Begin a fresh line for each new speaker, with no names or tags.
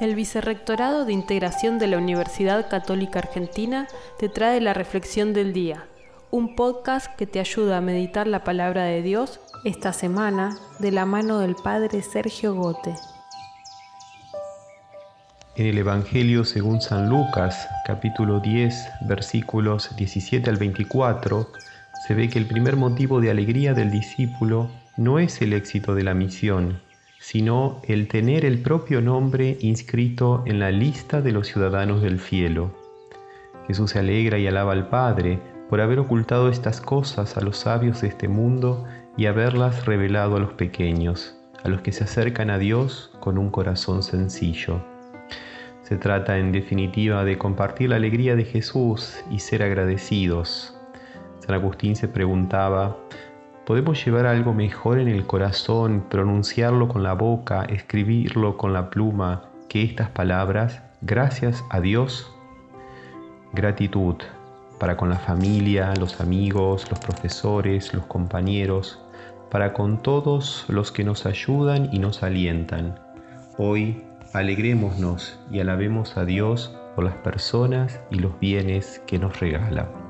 El Vicerrectorado de Integración de la Universidad Católica Argentina te trae la Reflexión del Día, un podcast que te ayuda a meditar la palabra de Dios esta semana de la mano del Padre Sergio Gote.
En el Evangelio según San Lucas, capítulo 10, versículos 17 al 24, se ve que el primer motivo de alegría del discípulo no es el éxito de la misión, sino el tener el propio nombre inscrito en la lista de los ciudadanos del cielo. Jesús se alegra y alaba al Padre por haber ocultado estas cosas a los sabios de este mundo y haberlas revelado a los pequeños, a los que se acercan a Dios con un corazón sencillo. Se trata en definitiva de compartir la alegría de Jesús y ser agradecidos. San Agustín se preguntaba, podemos llevar algo mejor en el corazón, pronunciarlo con la boca, escribirlo con la pluma, que estas palabras, gracias a Dios, gratitud para con la familia, los amigos, los profesores, los compañeros, para con todos los que nos ayudan y nos alientan. Hoy alegrémonos y alabemos a Dios por las personas y los bienes que nos regala.